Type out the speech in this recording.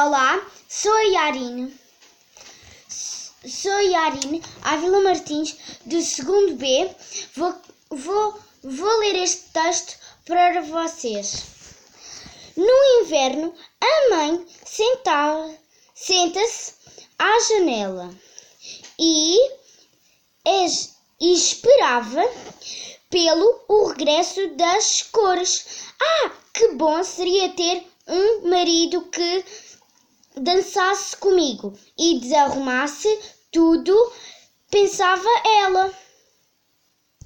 Olá, sou a Yarine. Sou a Yarine Ávila Martins, do segundo B. Vou, vou, vou ler este texto para vocês. No inverno, a mãe senta-se à janela e, e esperava pelo o regresso das cores. Ah, que bom seria ter um marido que dançasse comigo e desarrumasse tudo, pensava ela.